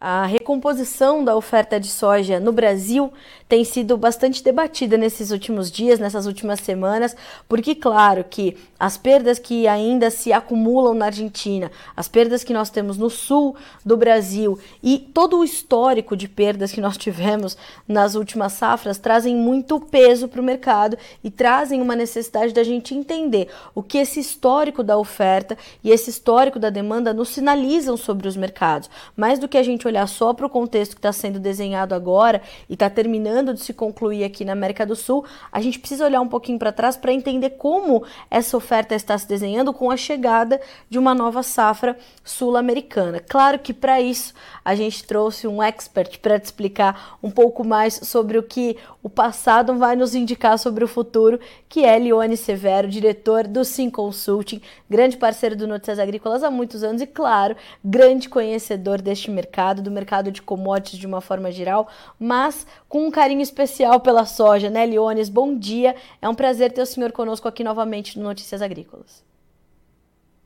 A recomposição da oferta de soja no Brasil tem sido bastante debatida nesses últimos dias, nessas últimas semanas, porque, claro, que as perdas que ainda se acumulam na Argentina, as perdas que nós temos no sul do Brasil e todo o histórico de perdas que nós tivemos nas últimas safras trazem muito peso para o mercado e trazem uma necessidade da gente entender o que esse histórico da oferta e esse histórico da demanda nos sinalizam sobre os mercados. Mais do que a gente olhar só para o contexto que está sendo desenhado agora e está terminando de se concluir aqui na América do Sul, a gente precisa olhar um pouquinho para trás para entender como essa oferta está se desenhando com a chegada de uma nova safra sul-americana. Claro que para isso a gente trouxe um expert para te explicar um pouco mais sobre o que o passado vai nos indicar sobre o futuro, que é Lione Severo, diretor do Sim Consulting, grande parceiro do Notícias Agrícolas há muitos anos e, claro, grande conhecedor deste mercado mercado, do mercado de commodities de uma forma geral, mas com um carinho especial pela soja, né, Leones? Bom dia, é um prazer ter o senhor conosco aqui novamente no Notícias Agrícolas.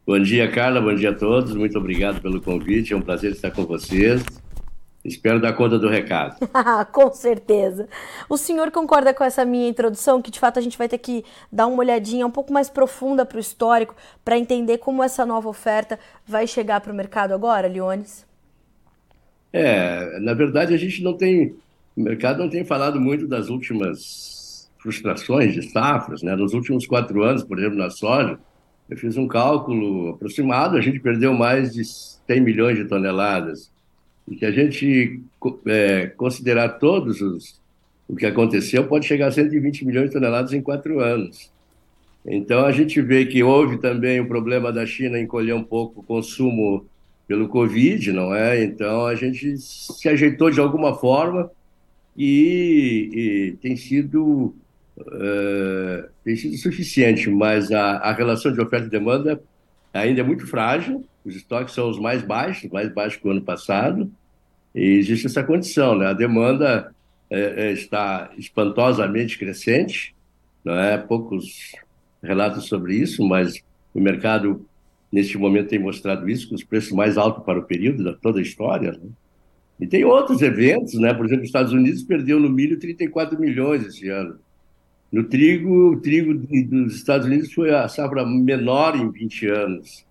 Bom dia, Carla, bom dia a todos, muito obrigado pelo convite, é um prazer estar com vocês. Espero dar conta do recado. com certeza. O senhor concorda com essa minha introdução, que de fato a gente vai ter que dar uma olhadinha um pouco mais profunda para o histórico, para entender como essa nova oferta vai chegar para o mercado agora, Leones? É, na verdade, a gente não tem. O mercado não tem falado muito das últimas frustrações de safras, né? Nos últimos quatro anos, por exemplo, na soja, eu fiz um cálculo aproximado, a gente perdeu mais de 100 milhões de toneladas. E que a gente é, considerar todos os, o que aconteceu, pode chegar a 120 milhões de toneladas em quatro anos. Então, a gente vê que houve também o problema da China encolher um pouco o consumo pelo Covid, não é? Então a gente se ajeitou de alguma forma e, e tem sido uh, tem sido suficiente, mas a, a relação de oferta e demanda ainda é muito frágil. Os estoques são os mais baixos, mais baixos que o ano passado, e existe essa condição, né? A demanda é, é, está espantosamente crescente, não é? Poucos relatos sobre isso, mas o mercado neste momento tem mostrado isso, com os preços mais altos para o período da toda a história. Né? E tem outros eventos, né? por exemplo, os Estados Unidos perdeu no milho 34 milhões esse ano. No trigo, o trigo dos Estados Unidos foi a safra menor em 20 anos.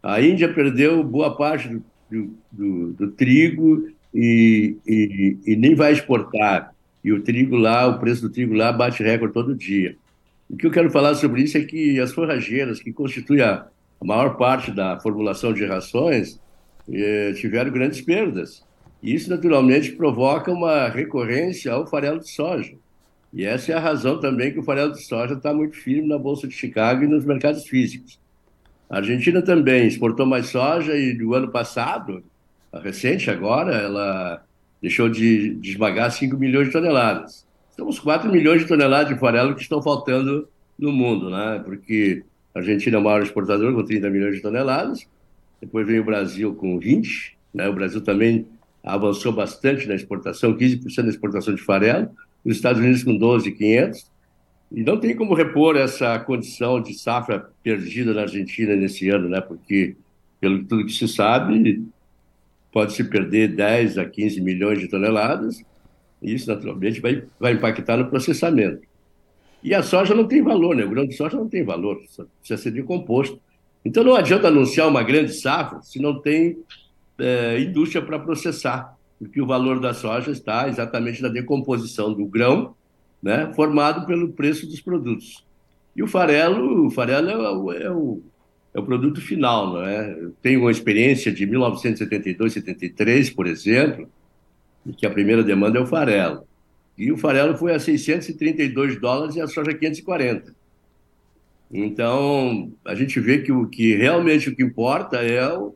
A Índia perdeu boa parte do, do, do, do trigo e, e, e, nem vai exportar. E o trigo lá, o preço do trigo lá bate recorde todo dia. O que eu quero falar sobre isso é que as forrageiras, que constituem a, a maior parte da formulação de rações eh, tiveram grandes perdas. Isso, naturalmente, provoca uma recorrência ao farelo de soja. E essa é a razão também que o farelo de soja está muito firme na Bolsa de Chicago e nos mercados físicos. A Argentina também exportou mais soja e no ano passado, a recente agora, ela deixou de, de esmagar 5 milhões de toneladas. Estamos 4 milhões de toneladas de farelo que estão faltando no mundo, né? Porque a Argentina é o maior exportador, com 30 milhões de toneladas. Depois vem o Brasil com 20. Né? O Brasil também avançou bastante na exportação, 15% da exportação de farelo. Os Estados Unidos com 12,500. E não tem como repor essa condição de safra perdida na Argentina nesse ano, né? porque, pelo tudo que se sabe, pode se perder 10 a 15 milhões de toneladas. E isso, naturalmente, vai, vai impactar no processamento. E a soja não tem valor, né? O grão de soja não tem valor, precisa ser decomposto. Então não adianta anunciar uma grande safra se não tem é, indústria para processar, porque o valor da soja está exatamente na decomposição do grão, né, formado pelo preço dos produtos. E o farelo, o farelo é o, é o, é o produto final, não é? Eu tenho uma experiência de 1972, 73, por exemplo, em que a primeira demanda é o farelo. E o farelo foi a 632 dólares e a soja 540. Então, a gente vê que o que realmente o que importa é o,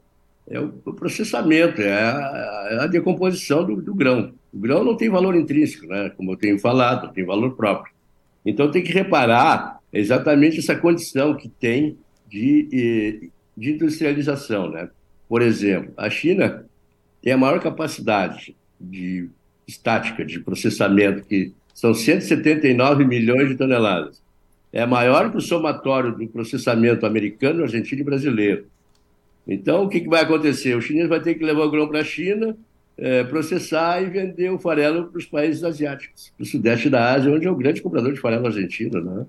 é o processamento, é a, é a decomposição do, do, grão. O grão não tem valor intrínseco, né? como eu tenho falado, tem valor próprio. Então, tem que reparar exatamente essa condição que tem de, de industrialização. Né? Por exemplo, a China tem a maior capacidade de estática de processamento, que são 179 milhões de toneladas. É maior que o somatório do processamento americano, argentino e brasileiro. Então, o que, que vai acontecer? O chinês vai ter que levar o grão para a China, é, processar e vender o farelo para os países asiáticos, para o sudeste da Ásia, onde é o grande comprador de farelo argentino, né?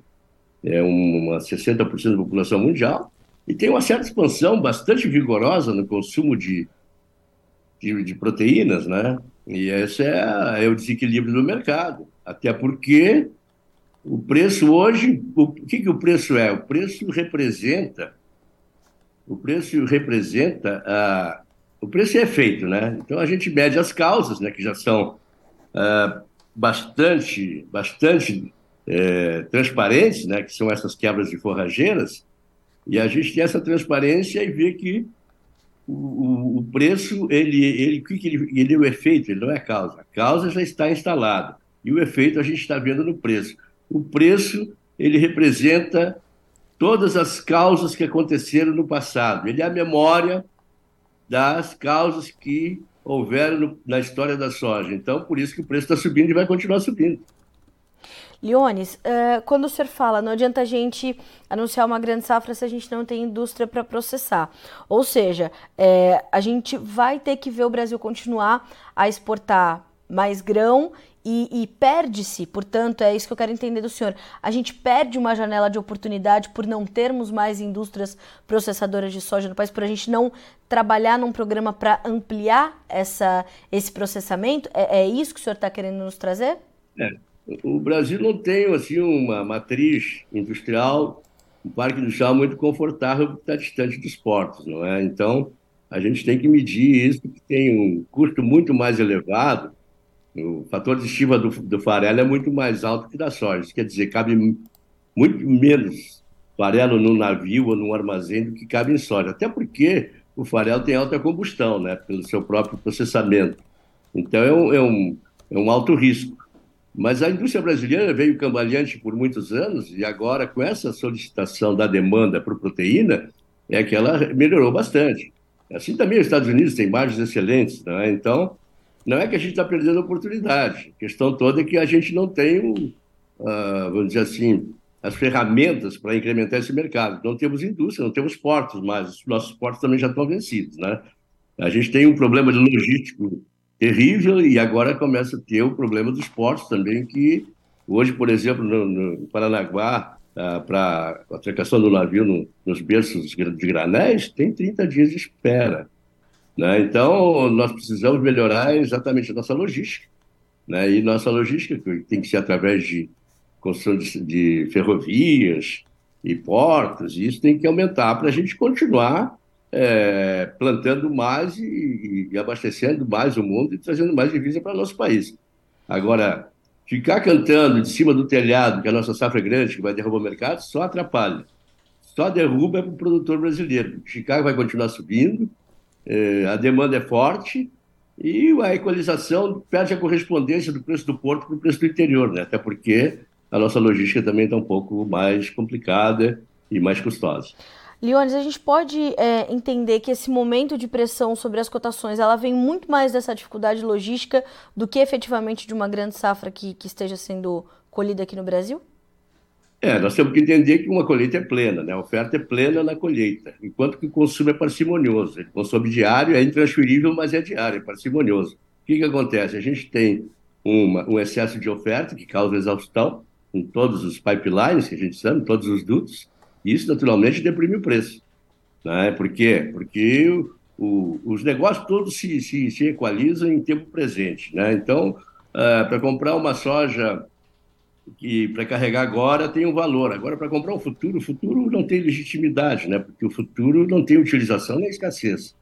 É uma 60% da população mundial e tem uma certa expansão bastante vigorosa no consumo de, de, de proteínas, né? E esse é, é, o desequilíbrio do mercado. Até porque o preço hoje, o, que, que o preço é? O preço representa, o preço representa a, o preço é feito, né? Então a gente mede as causas, né? Que já são uh, bastante, bastante é, transparentes, né? Que são essas quebras de forrageiras. E a gente tem essa transparência e vê que o, o preço, ele, ele, ele, ele é o efeito, ele não é a causa. A causa já está instalada e o efeito a gente está vendo no preço. O preço, ele representa todas as causas que aconteceram no passado. Ele é a memória das causas que houveram no, na história da soja. Então, por isso que o preço está subindo e vai continuar subindo. Leones, uh, quando o senhor fala, não adianta a gente anunciar uma grande safra se a gente não tem indústria para processar. Ou seja, é, a gente vai ter que ver o Brasil continuar a exportar mais grão e, e perde-se, portanto, é isso que eu quero entender do senhor. A gente perde uma janela de oportunidade por não termos mais indústrias processadoras de soja no país, por a gente não trabalhar num programa para ampliar essa, esse processamento? É, é isso que o senhor está querendo nos trazer? É. O Brasil não tem assim uma matriz industrial, um parque industrial muito confortável porque está distante dos portos, não é? Então a gente tem que medir isso, que tem um custo muito mais elevado o fator de estiva do, do farelo é muito mais alto que da soja. Isso quer dizer, cabe muito menos farelo num navio ou num armazém do que cabe em soja. Até porque o farelo tem alta combustão, né, pelo seu próprio processamento. Então é um, é um, é um alto risco. Mas a indústria brasileira veio cambaleante por muitos anos e agora, com essa solicitação da demanda por proteína, é que ela melhorou bastante. Assim também os Estados Unidos têm margens excelentes, né? então não é que a gente está perdendo a oportunidade. A questão toda é que a gente não tem, uh, vamos dizer assim, as ferramentas para incrementar esse mercado. Não temos indústria, não temos portos mais. Os nossos portos também já estão vencidos, né? A gente tem um problema de logístico terrível e agora começa a ter o problema dos portos também, que hoje, por exemplo, no, no Paranaguá, uh, para a atracação do navio no, nos berços de granéis, tem 30 dias de espera. Né? Então, nós precisamos melhorar exatamente a nossa logística. Né? E nossa logística tem que ser através de construção de, de ferrovias e portos, e isso tem que aumentar para a gente continuar é, plantando mais e, e, abastecendo mais o mundo e trazendo mais divisa para o nosso país. Agora, ficar cantando de cima do telhado que a nossa safra é grande, que vai derrubar o mercado, só atrapalha. Só derruba para o produtor brasileiro. Chicago vai continuar subindo, é, a demanda é forte e a equalização perde a correspondência do preço do porto para o preço do interior, né? até porque a nossa logística também está um pouco mais complicada e mais custosa. Leones, a gente pode é, entender que esse momento de pressão sobre as cotações, ela vem muito mais dessa dificuldade logística do que efetivamente de uma grande safra que, que esteja sendo colhida aqui no Brasil? É, nós temos que entender que uma colheita é plena, né? a oferta é plena na colheita, enquanto que o consumo é parcimonioso. O consumo diário é intransferível, mas é diário, é parcimonioso. O que, que acontece? A gente tem uma, um excesso de oferta que causa exaustão em todos os pipelines, que a gente chama, todos os dutos, isso naturalmente deprime o preço. Né? Por quê? Porque o, os negócios todos se, se, se, equalizam em tempo presente. Né? Então, uh, para comprar uma soja que para carregar agora tem um valor. Agora, para comprar o futuro, o futuro não tem legitimidade, né? porque o futuro não tem utilização nem escassez.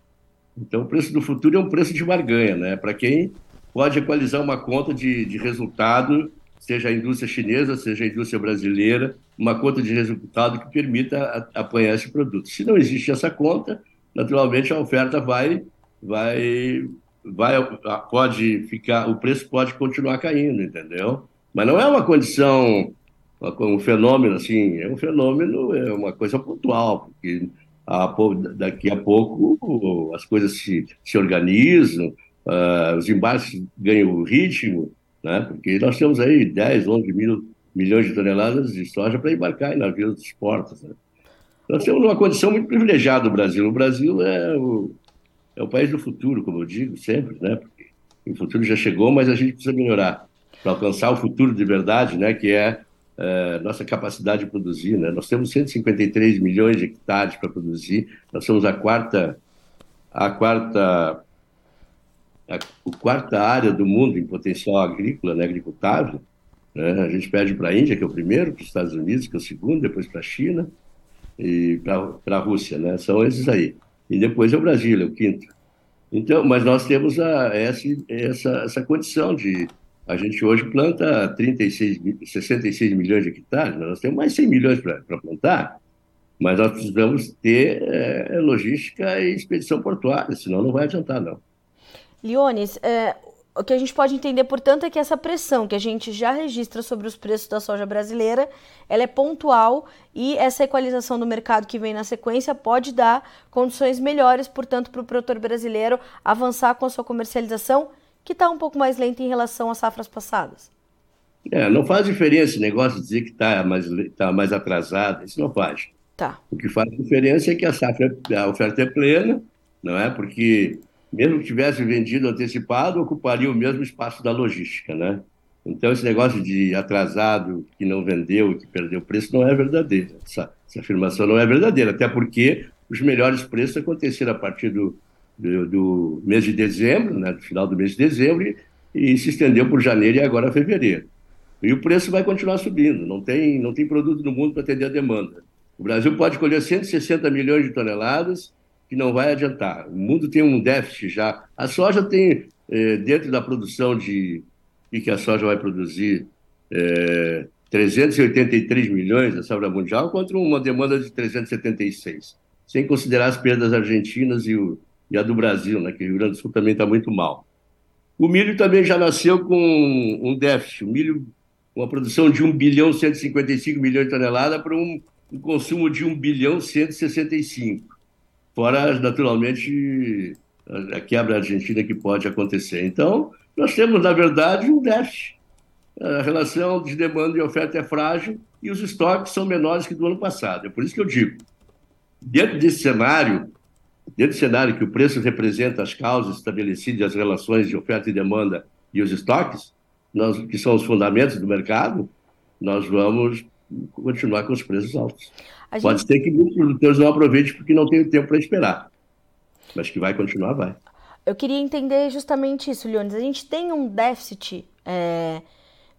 Então, o preço do futuro é um preço de barganha, né? para quem pode equalizar uma conta de, de resultado, seja a indústria chinesa, seja a indústria brasileira, uma conta de resultado que permita apanhar esse produto. Se não existe essa conta, naturalmente a oferta vai, vai, vai, pode ficar, o preço pode continuar caindo, entendeu? Mas não é uma condição, um fenômeno assim, é um fenômeno, é uma coisa pontual, porque a, daqui a pouco as coisas se, se organizam, uh, os embarques ganham ritmo, né? porque nós temos aí 10, 11 mil milhões de toneladas de soja para embarcar em navios dos portos. Né? Nós temos uma condição muito privilegiada no Brasil. O Brasil é o, é o país do futuro, como eu digo sempre, né? Porque O futuro já chegou, mas a gente precisa melhorar para alcançar o futuro de verdade, né, que é, é nossa capacidade de produzir. Né? Nós temos 153 milhões de hectares para produzir, nós somos a quarta, a quarta, a, quarta área do mundo em potencial agrícola, né, agricultável. Né? A gente pede para a Índia, que é o primeiro, para os Estados Unidos, que é o segundo, depois para a China e para a Rússia, né? São esses aí. E depois é o Brasil, é o quinto. Então, mas nós temos a, essa, essa, essa condição de a gente hoje planta 36, 66 milhões de hectares, né? nós temos mais 100 milhões para plantar, mas nós precisamos ter é, logística e expedição portuária, senão não vai adiantar, não. Leones, é, o que a gente pode entender, portanto, é que essa pressão que a gente já registra sobre os preços da soja brasileira, ela é pontual e essa equalização do mercado que vem na sequência pode dar condições melhores, portanto, para o produtor brasileiro avançar com a sua comercialização que está um pouco mais lenta em relação às safras passadas? É, não faz diferença esse negócio de dizer que está mais, tá mais atrasado, isso não faz. Tá. O que faz diferença é que a safra, a oferta é plena, não é? Porque mesmo que tivesse vendido antecipado, ocuparia o mesmo espaço da logística, né? Então esse negócio de atrasado que não vendeu, que perdeu preço, não é verdadeiro. Essa, essa afirmação não é verdadeira, até porque os melhores preços aconteceram a partir do, do, do mês de dezembro, né, do final do mês de dezembro, e, e, se estendeu por janeiro e agora fevereiro. E o preço vai continuar subindo, não tem, não tem produto no mundo para atender a demanda. O Brasil pode colher 160 milhões de toneladas, que não vai adiantar. O mundo tem um déficit já. A soja tem, eh, dentro da produção de e que a soja vai produzir, eh, 383 milhões da safra mundial contra uma demanda de 376, sem considerar as perdas argentinas e o, e a do Brasil, né, que o Rio Grande do Sul também está muito mal. O milho também já nasceu com um déficit. O milho, uma produção de 1 bilhão 155 milhões de toneladas para um, um consumo de 1 bilhão 165. Fora, naturalmente, a quebra argentina que pode acontecer. Então, nós temos, na verdade, um déficit. A relação de demanda e oferta é frágil e os estoques são menores que do ano passado. É por isso que eu digo, dentro desse cenário, Dentro do cenário que o preço representa as causas estabelecidas as relações de oferta e demanda e os estoques, nós, que são os fundamentos do mercado, nós vamos continuar com os preços altos. Gente... Pode ser que muitos produtores não aproveitem porque não tem tempo para esperar, mas que vai continuar, vai. Eu queria entender justamente isso, Leones. A gente tem um déficit, é,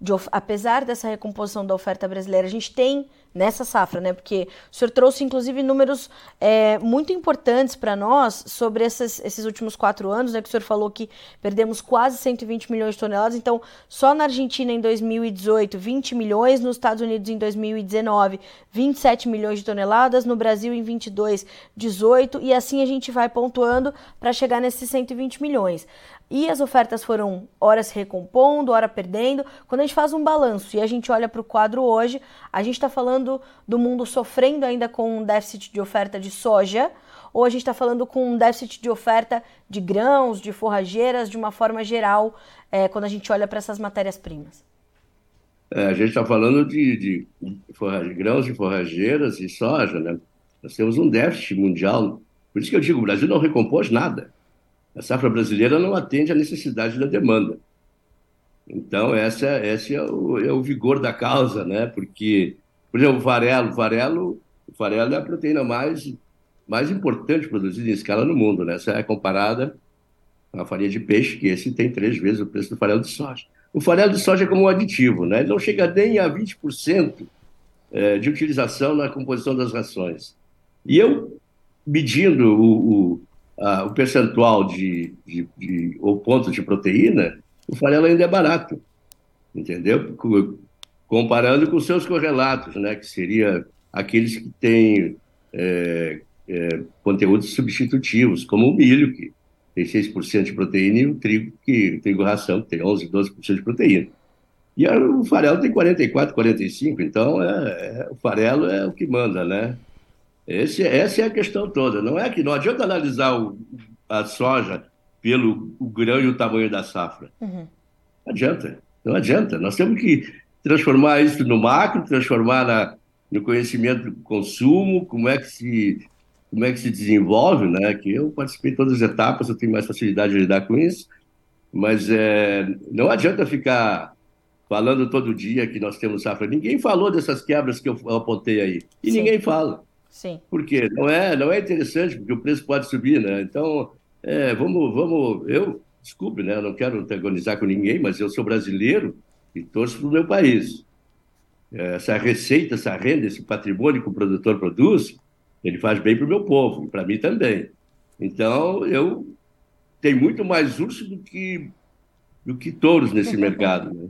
de, apesar dessa recomposição da oferta brasileira, a gente tem nessa safra, né? Porque o senhor trouxe, inclusive, números é, muito importantes para nós sobre esses, esses últimos quatro anos, né? Que o senhor falou que perdemos quase 120 milhões de toneladas. Então, só na Argentina em 2018, 20 milhões, nos Estados Unidos em 2019, 27 milhões de toneladas, no Brasil em 22, 18, e assim a gente vai pontuando para chegar nesses 120 milhões e as ofertas foram hora se recompondo, hora perdendo. Quando a gente faz um balanço e a gente olha para o quadro hoje, a gente está falando do mundo sofrendo ainda com um déficit de oferta de soja, ou a gente está falando com um déficit de oferta de grãos, de forrageiras, de uma forma geral, é, quando a gente olha para essas matérias-primas? É, a gente está falando de, de, de grãos e forrageiras e soja, né? Nós temos um déficit mundial. Por isso que eu digo, o Brasil não recompôs nada. A safra brasileira não atende à necessidade da demanda. Então, essa, esse é o, é o vigor da causa, né? Porque, por exemplo, o farelo, farelo, o farelo é a proteína mais, mais importante produzida em escala no mundo, né? Essa é comparada à farinha de peixe, que esse tem três vezes o preço do farelo de soja. O farelo de soja é como um aditivo, né? Ele não chega nem a 20% é, de utilização na composição das rações. E eu, medindo o, o o percentual de, de, de, ou ponto de proteína, o farelo ainda é barato, entendeu? Comparando com seus correlatos, né, que seria aqueles que têm é, é, conteúdos substitutivos, como o milho, que tem 6% de proteína, e o trigo, que, trigo ração, que tem 11%, 12% de proteína. E o farelo tem 44, 45, então é, é, o farelo é o que manda, né? Esse, essa é a questão toda. Não é que não adianta analisar o, a soja pelo o grão e o tamanho da safra. Uhum. Não adianta. Não adianta. Nós temos que transformar isso no macro, transformar na, no conhecimento do consumo, como é que se como é que se desenvolve, né? Que eu participei de todas as etapas, eu tenho mais facilidade de lidar com isso. Mas é, não adianta ficar falando todo dia que nós temos safra. Ninguém falou dessas quebras que eu apontei aí. E Sim. ninguém fala. Sim. Por quê? Não é, não é interessante, porque o preço pode subir, né? Então, é, vamos, vamos. Eu, desculpe, né? Eu não quero antagonizar com ninguém, mas eu sou brasileiro e torço para o meu país. É, essa receita, essa renda, esse patrimônio que o produtor produz, ele faz bem para o meu povo, e para mim também. Então, eu tenho muito mais urso do que, do que touros nesse mercado. Né?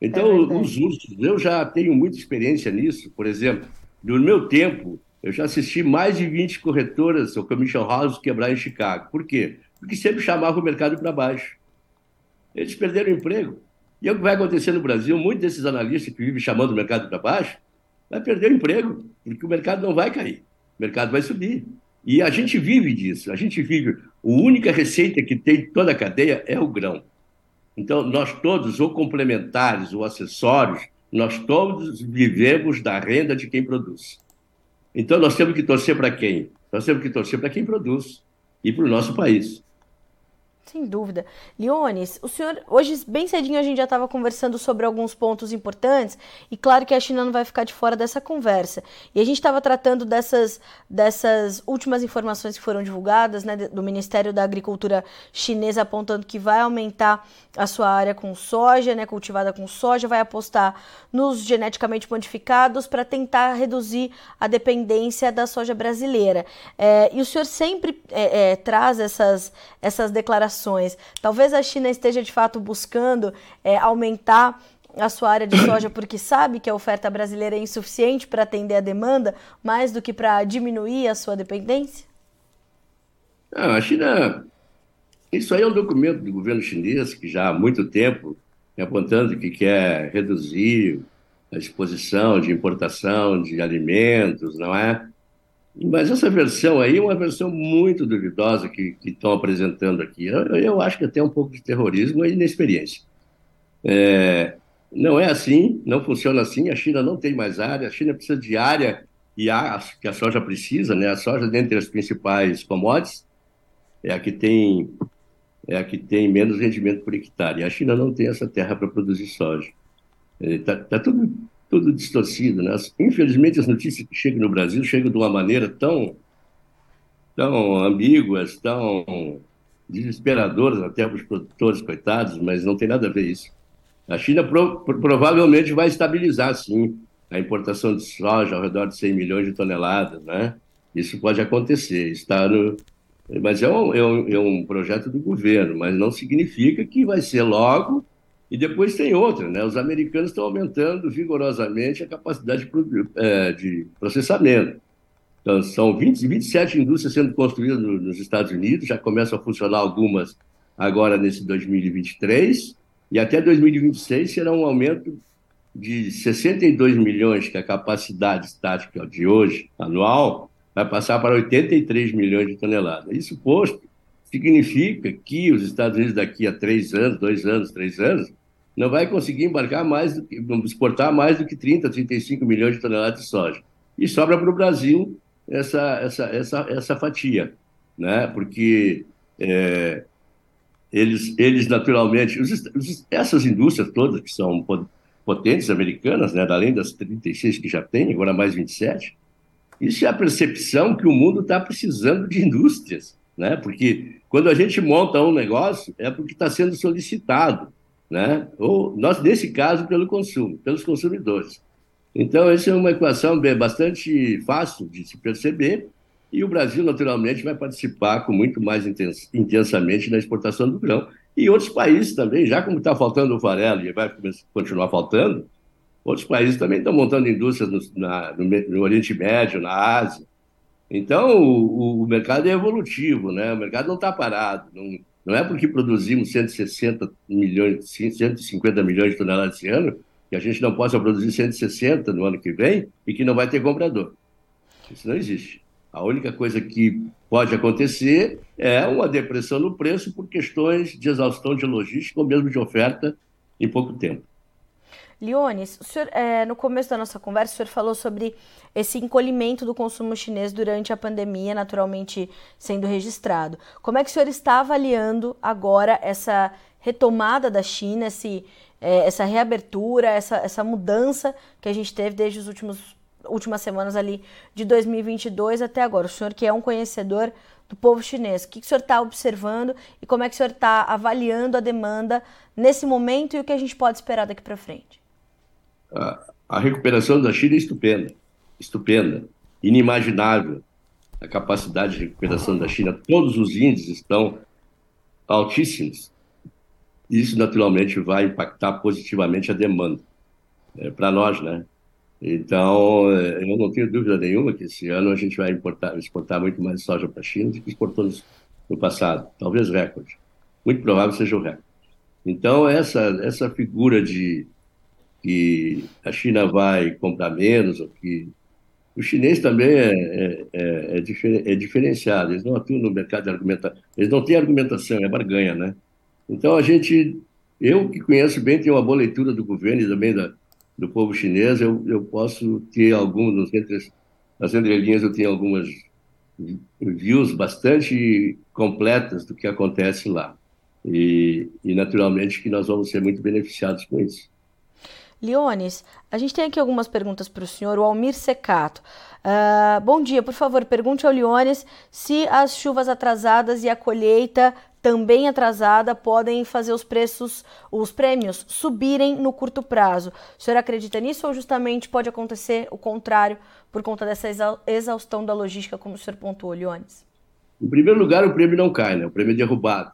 Então, é os ursos, eu já tenho muita experiência nisso. Por exemplo, no meu tempo, eu já assisti mais de 20 corretoras ou commission houses quebrar em Chicago. Por quê? Porque sempre chamava o mercado para baixo. Eles perderam o emprego. E é o que vai acontecer no Brasil, muitos desses analistas que vivem chamando o mercado para baixo, vai perder o emprego, porque o mercado não vai cair, o mercado vai subir. E a gente vive disso, a gente vive. A única receita que tem toda a cadeia é o grão. Então, nós todos, ou complementares ou acessórios, nós todos vivemos da renda de quem produz. Então, nós temos que torcer para quem? Nós temos que torcer para quem produz e para o nosso país. Sem dúvida. Leones, o senhor, hoje bem cedinho a gente já estava conversando sobre alguns pontos importantes e claro que a China não vai ficar de fora dessa conversa. E a gente estava tratando dessas, dessas últimas informações que foram divulgadas, né, do Ministério da Agricultura chinesa apontando que vai aumentar a sua área com soja, né, cultivada com soja, vai apostar nos geneticamente modificados para tentar reduzir a dependência da soja brasileira. É, e o senhor sempre é, é, traz essas, essas declarações Talvez a China esteja de fato buscando é, aumentar a sua área de soja porque sabe que a oferta brasileira é insuficiente para atender a demanda, mais do que para diminuir a sua dependência? Não, a China. Isso aí é um documento do governo chinês que já há muito tempo é apontando que quer reduzir a exposição de importação de alimentos, não é? Mas essa versão aí é uma versão muito duvidosa que estão apresentando aqui. Eu, eu, acho que até um pouco de terrorismo e inexperiência. É, não é assim, não funciona assim. A China não tem mais área, a China precisa de área e a, que a soja precisa, né? A soja, dentre as principais commodities, é a que tem, é a que tem menos rendimento por hectare. E a China não tem essa terra para produzir soja. Está é, tá tudo tudo distorcido. Né? Infelizmente, as notícias que chegam no Brasil chegam de uma maneira tão, tão ambíguas, tão desesperadoras até para os produtores, coitados, mas não tem nada a ver isso. A China pro, provavelmente vai estabilizar, sim, a importação de soja ao redor de 100 milhões de toneladas, né? Isso pode acontecer, está no... Mas é um, é, um, é um projeto do governo, mas não significa que vai ser logo e depois tem outra, né? Os americanos estão aumentando vigorosamente a capacidade de, é, de processamento. Então, são 20, 27 indústrias sendo construídas nos Estados Unidos, já começam a funcionar algumas agora nesse 2023, e até 2026 será um aumento de 62 milhões, que é a capacidade estática de hoje, anual, vai passar para 83 milhões de toneladas. Isso posto, significa que os Estados Unidos, daqui a três anos, dois anos, três anos, não vai conseguir embarcar mais do que, exportar mais do que 30, 35 milhões de toneladas de soja. E sobra para o Brasil essa, essa, essa, essa fatia, né? porque é, eles, eles naturalmente, os, os, essas indústrias todas que são potentes americanas, né? além das 36 que já tem, agora mais 27, isso é a percepção que o mundo está precisando de indústrias, né? porque quando a gente monta um negócio é porque está sendo solicitado né? ou nós, nesse caso, pelo consumo, pelos consumidores. Então, essa é uma equação bastante fácil de se perceber, e o Brasil, naturalmente, vai participar com muito mais intensamente na exportação do grão. E outros países também, já como está faltando o farelo e vai continuar faltando, outros países também estão montando indústrias no, na, no, no Oriente Médio, na Ásia. Então, o, o, mercado é evolutivo, né? o mercado não está parado, não, não é porque produzimos 160 milhões, 150 milhões de toneladas esse ano, que a gente não possa produzir 160 no ano que vem e que não vai ter comprador. Isso não existe. A única coisa que pode acontecer é uma depressão no preço por questões de exaustão de logística ou mesmo de oferta em pouco tempo. Leones, o senhor, é, no começo da nossa conversa, o senhor falou sobre esse encolhimento do consumo chinês durante a pandemia, naturalmente sendo registrado. Como é que o senhor está avaliando agora essa retomada da China, esse, é, essa reabertura, essa, essa mudança que a gente teve desde as últimos últimas semanas ali de 2022 até agora? O senhor que é um conhecedor do povo chinês, o que, que o senhor está observando e como é que o senhor está avaliando a demanda nesse momento e o que a gente pode esperar daqui para frente? A, recuperação da China é estupenda, estupenda, inimaginável. A capacidade de recuperação da China, todos os índices estão altíssimos. Isso, naturalmente, vai impactar positivamente a demanda. É, para nós, né? Então, é, eu não tenho dúvida nenhuma que esse ano a gente vai importar, exportar muito mais soja para a China do que exportamos no passado. Talvez recorde. Muito provável seja o recorde. Então, essa, essa figura de que a China vai comprar menos, ou que o chinês também é, é, é, é, difer, é diferenciado, eles não atuam no mercado de argumentação, eles não têm argumentação, é barganha, né? Então a gente, eu que conheço bem, tenho uma boa leitura do governo e também da, do povo chinês, eu, eu posso ter alguns, entre, nas entrelinhas eu tenho algumas views bastante completas do que acontece lá. E, e naturalmente que nós vamos ser muito beneficiados com isso. Leones, a gente tem aqui algumas perguntas para o senhor, o Almir Secato. Uh, bom dia, por favor, pergunte ao Leones se as chuvas atrasadas e a colheita também atrasada podem fazer os preços, os prêmios subirem no curto prazo. O senhor acredita nisso ou justamente pode acontecer o contrário por conta dessa exaustão da logística, como o senhor pontuou, Leones? Em primeiro lugar, o prêmio não cai, né? o prêmio é derrubado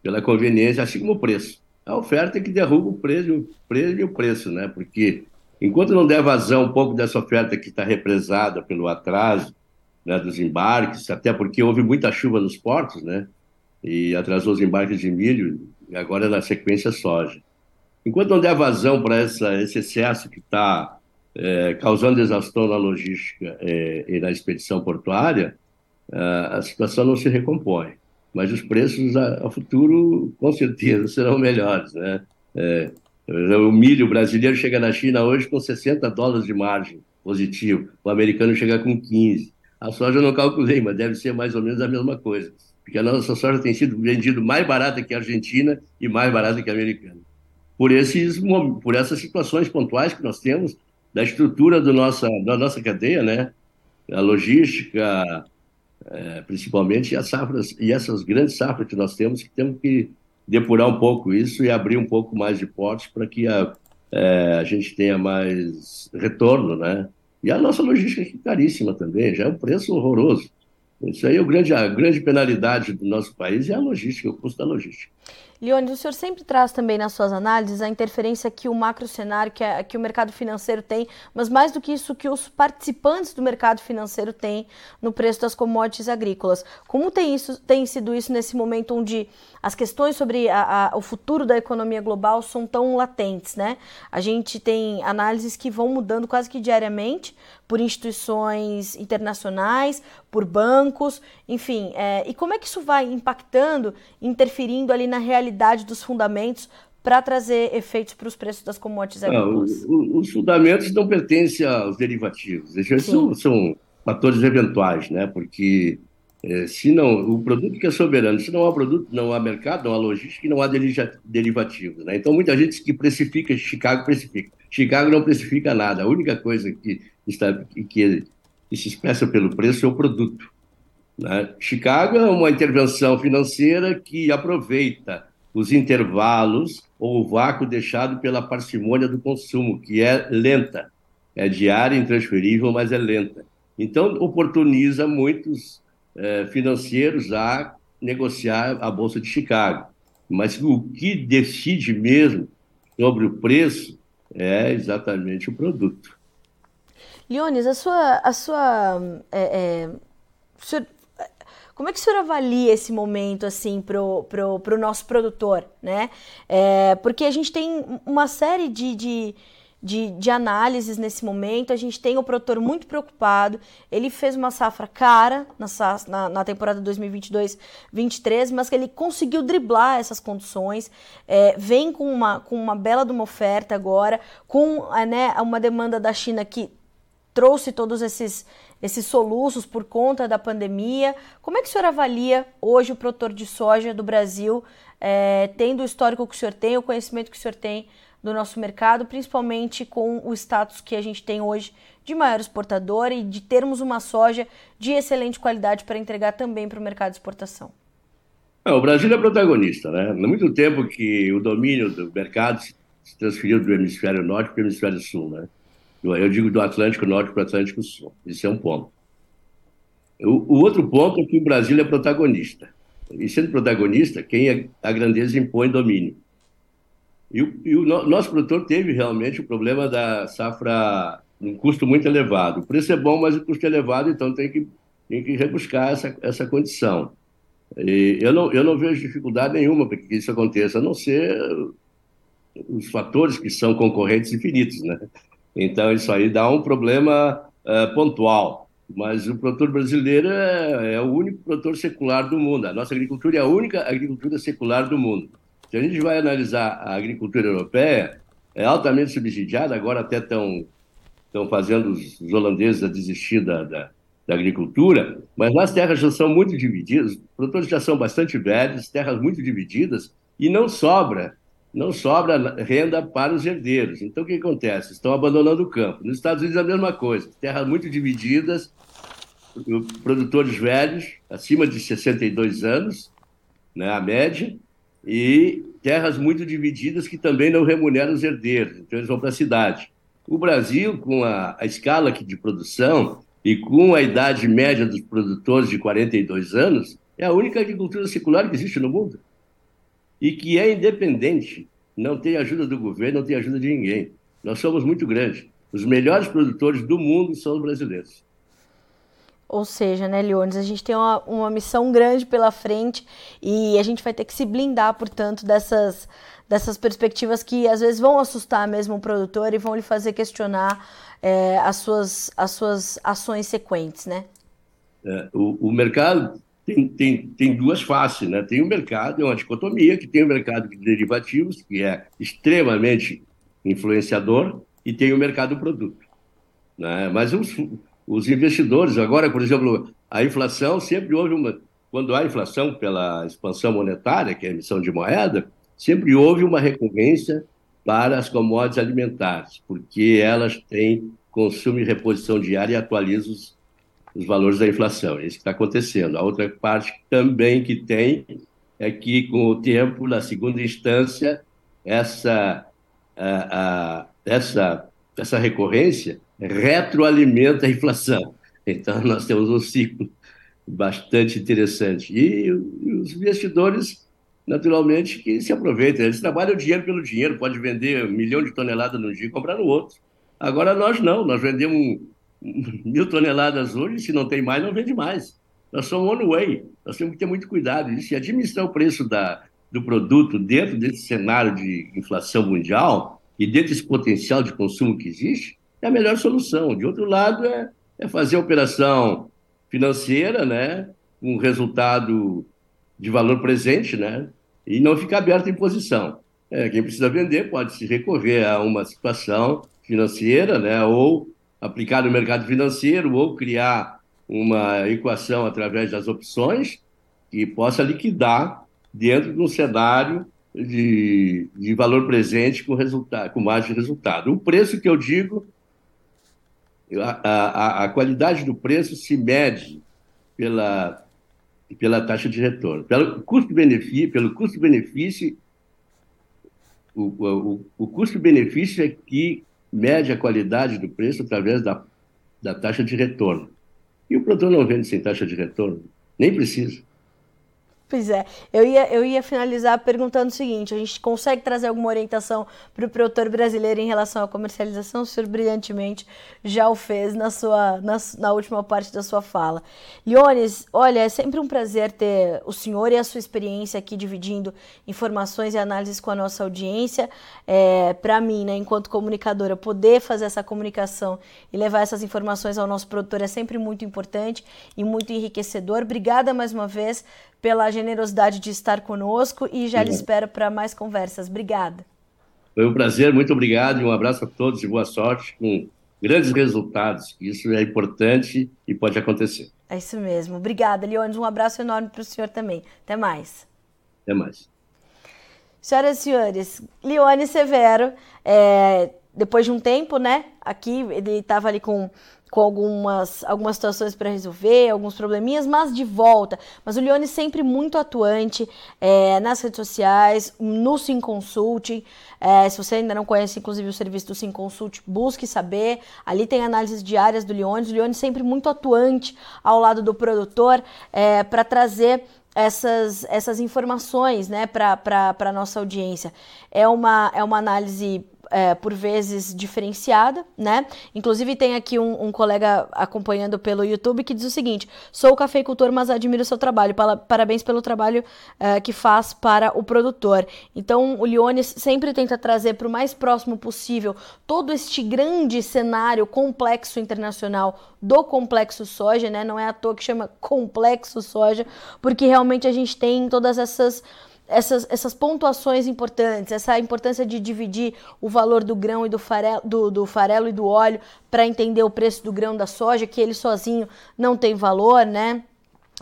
pela conveniência, assim como o preço a oferta é que derruba o preço, o preço e o preço, né? Porque enquanto não der vazão um pouco dessa oferta que está represada pelo atraso né, dos embarques, até porque houve muita chuva nos portos, né? E atrasou os embarques de milho, e agora na sequência soja. Enquanto não der vazão para esse excesso que está é, causando exaustão na logística é, e na expedição portuária, a situação não se recompõe mas os preços a, futuro com certeza serão melhores, né? É, o milho brasileiro chega na China hoje com 60 dólares de margem positivo, o americano chega com 15. A soja eu não calculei, mas deve ser mais ou menos a mesma coisa, porque a nossa soja tem sido vendida mais barata que a Argentina e mais barata que a americana. Por, esses, por essas situações pontuais que nós temos da estrutura do nossa, da nossa cadeia, né? A logística, é, principalmente, as safras, e essas grandes safras que nós temos, que temos que depurar um pouco isso e abrir um pouco mais de portos para que a, é, a gente tenha mais retorno, né? E a nossa logística é caríssima também, já é um preço horroroso. Isso aí é o grande, a grande penalidade do nosso país é a logística, o custo da logística. Leone, o senhor sempre traz também nas suas análises a interferência que o macro cenário, que, é, que o mercado financeiro tem, mas mais do que isso, que os participantes do mercado financeiro têm no preço das commodities agrícolas. Como tem, isso, tem sido isso nesse momento onde as questões sobre a, a, o futuro da economia global são tão latentes, né? A gente tem análises que vão mudando quase que diariamente por instituições internacionais, por bancos, enfim. É, e como é que isso vai impactando, interferindo ali na realidade dos fundamentos para trazer efeitos para os preços das commodities agrícolas? Não, os fundamentos não pertencem aos derivativos. Esses são, são, fatores eventuais, né? Porque é, se não, o produto que é soberano, se não há produto, não há mercado, não há logística e não há derivativos. Né? Então, muita gente que precifica, Chicago precifica. Chicago não precifica nada. A única coisa que, está, que, que se expressa pelo preço é o produto. Né? Chicago é uma intervenção financeira que aproveita os intervalos ou o vácuo deixado pela parcimônia do consumo, que é lenta. É diária, intransferível, mas é lenta. Então, oportuniza muitos eh, financeiros a negociar a Bolsa de Chicago. Mas o que decide mesmo sobre o preço é exatamente o produto. Leones, a sua. A sua é, é, senhor, como é que o senhor avalia esse momento assim para o pro, pro nosso produtor? Né? É, porque a gente tem uma série de, de de, de análises nesse momento. A gente tem o produtor muito preocupado. Ele fez uma safra cara na, na, na temporada 2022-23, mas que ele conseguiu driblar essas condições. É, vem com uma, com uma bela de uma oferta agora, com é, né, uma demanda da China que trouxe todos esses, esses soluços por conta da pandemia. Como é que o senhor avalia hoje o produtor de soja do Brasil, é, tendo o histórico que o senhor tem, o conhecimento que o senhor tem do nosso mercado, principalmente com o status que a gente tem hoje de maior exportador e de termos uma soja de excelente qualidade para entregar também para o mercado de exportação? É, o Brasil é protagonista, né? Há muito tempo que o domínio do mercado se transferiu do hemisfério norte para o hemisfério sul, né? Eu digo do Atlântico Norte para o Atlântico Sul. Isso é um ponto. O, o, outro ponto é que o Brasil é protagonista. E sendo protagonista, quem é a grandeza impõe domínio. E o, e o nosso produtor teve realmente o problema da safra, um custo muito elevado. O preço é bom, mas o custo é elevado, então tem que, tem que rebuscar essa, essa condição. E eu, não, eu não vejo dificuldade nenhuma para que isso aconteça, a não ser os fatores que são concorrentes infinitos, né? Então, isso aí dá um problema uh, pontual. Mas o produtor brasileiro é, é, o único produtor secular do mundo. A nossa agricultura é a única agricultura secular do mundo. Se a gente vai analisar a agricultura europeia, é altamente subsidiada, agora até estão fazendo os, holandeses a desistir da, da, da, agricultura, mas as terras já são muito divididas, os produtores já são bastante velhos, terras muito divididas, e não sobra, não sobra renda para os herdeiros. Então o que acontece? Estão abandonando o campo. Nos Estados Unidos a mesma coisa, terras muito divididas, produtores velhos, acima de 62 anos, né, a média, e terras muito divididas que também não remuneram os herdeiros, então eles vão para a cidade. O Brasil, com a, a escala de produção e com a idade média dos produtores de 42 anos, é a única agricultura secular que existe no mundo e que é independente, não tem ajuda do governo, não tem ajuda de ninguém. Nós somos muito grandes. Os melhores produtores do mundo são os brasileiros. Ou seja, né, Leones, a gente tem uma, uma missão grande pela frente e a gente vai ter que se blindar, portanto, dessas, dessas perspectivas que às vezes vão assustar mesmo o produtor e vão lhe fazer questionar é, as, suas, as suas ações sequentes, né? É, o, o mercado tem, tem, tem duas faces, né? Tem o mercado, é uma dicotomia, que tem o mercado de derivativos, que é extremamente influenciador, e tem o mercado produto. Né? Mas os, os investidores, agora, por exemplo, a inflação sempre houve uma. Quando há inflação pela expansão monetária, que é a emissão de moeda, sempre houve uma recorrência para as commodities alimentares, porque elas têm consumo e reposição diária e atualizam os, os valores da inflação. É isso que está acontecendo. A outra parte também que tem é que, com o tempo, na segunda instância, essa, a, a, essa, essa recorrência retroalimenta a inflação. Então, nós temos um ciclo bastante interessante. E, os investidores, naturalmente, que se aproveitam. Eles trabalham o dinheiro pelo dinheiro, pode vender um milhão de toneladas no dia e comprar no outro. Agora, nós não, nós vendemos mil toneladas hoje, se não tem mais, não vende mais. Nós somos one way, nós temos que ter muito cuidado. E administrar o preço da, do produto dentro desse cenário de inflação mundial e dentro desse potencial de consumo que existe, é a melhor solução. De outro lado, é, é fazer a operação financeira, né, um resultado de valor presente, né, e não ficar aberto em posição. É, quem precisa vender pode se recorrer a uma situação financeira, né, ou aplicar no mercado financeiro, ou criar uma equação através das opções que possa liquidar dentro de um cenário de, de valor presente com, resultado, com margem de resultado. O preço que eu digo a, a, a qualidade do preço se mede pela, pela taxa de retorno. Pelo custo-benefício, pelo custo-benefício, o, o, o custo-benefício é que mede a qualidade do preço através da, da taxa de retorno. E o produtor não vende sem taxa de retorno, nem precisa. Pois é, eu ia, eu ia finalizar perguntando o seguinte: a gente consegue trazer alguma orientação para o produtor brasileiro em relação à comercialização? O senhor brilhantemente já o fez na, sua, na, na última parte da sua fala. Leones, olha, é sempre um prazer ter o senhor e a sua experiência aqui dividindo informações e análises com a nossa audiência. É, para mim, né, enquanto comunicadora, poder fazer essa comunicação e levar essas informações ao nosso produtor é sempre muito importante e muito enriquecedor. Obrigada mais uma vez pela generosidade de estar conosco e já lhe espero para mais conversas. Obrigada. Foi um prazer, muito obrigado e um abraço a todos e boa sorte com grandes resultados. Isso é importante e pode acontecer. É isso mesmo. Obrigada, Leones. Um abraço enorme para o senhor também. Até mais. Até mais. Senhoras e senhores, Leone Severo, é, depois de um tempo, né? Aqui ele estava ali com com algumas, algumas situações para resolver, alguns probleminhas, mas de volta. Mas o Leone sempre muito atuante é, nas redes sociais, no Sim Consulting. É, se você ainda não conhece, inclusive, o serviço do Sim Consult, busque saber. Ali tem análises diárias do Leone. O Leone sempre muito atuante ao lado do produtor é, para trazer essas, essas informações né, para a nossa audiência. É uma, é uma análise é, por vezes diferenciada, né? Inclusive tem aqui um, um, colega acompanhando pelo YouTube que diz o seguinte: sou cafeicultor, mas admiro seu trabalho. Parabéns pelo trabalho é, que faz para o produtor. Então o Leones sempre tenta trazer para o mais próximo possível todo este grande cenário complexo internacional do complexo soja, né? Não é à toa que chama complexo soja, porque realmente a gente tem todas essas essas, essas pontuações importantes, essa importância de dividir o valor do grão e do farelo, do, do farelo e do óleo para entender o preço do grão da soja, que ele sozinho não tem valor, né?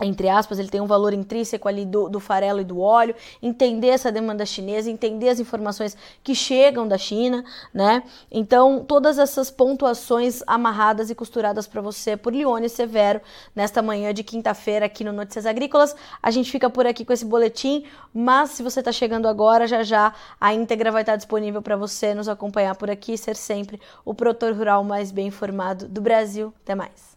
Entre aspas, ele tem um valor intrínseco ali do, do, farelo e do óleo, entender essa demanda chinesa, entender as informações que chegam da China, né? Então, todas essas pontuações amarradas e costuradas para você por Lione Severo nesta manhã de quinta-feira aqui no Notícias Agrícolas. A gente fica por aqui com esse boletim, mas se você está chegando agora, já já a íntegra vai estar disponível para você nos acompanhar por aqui e ser sempre o produtor rural mais bem informado do Brasil. Até mais.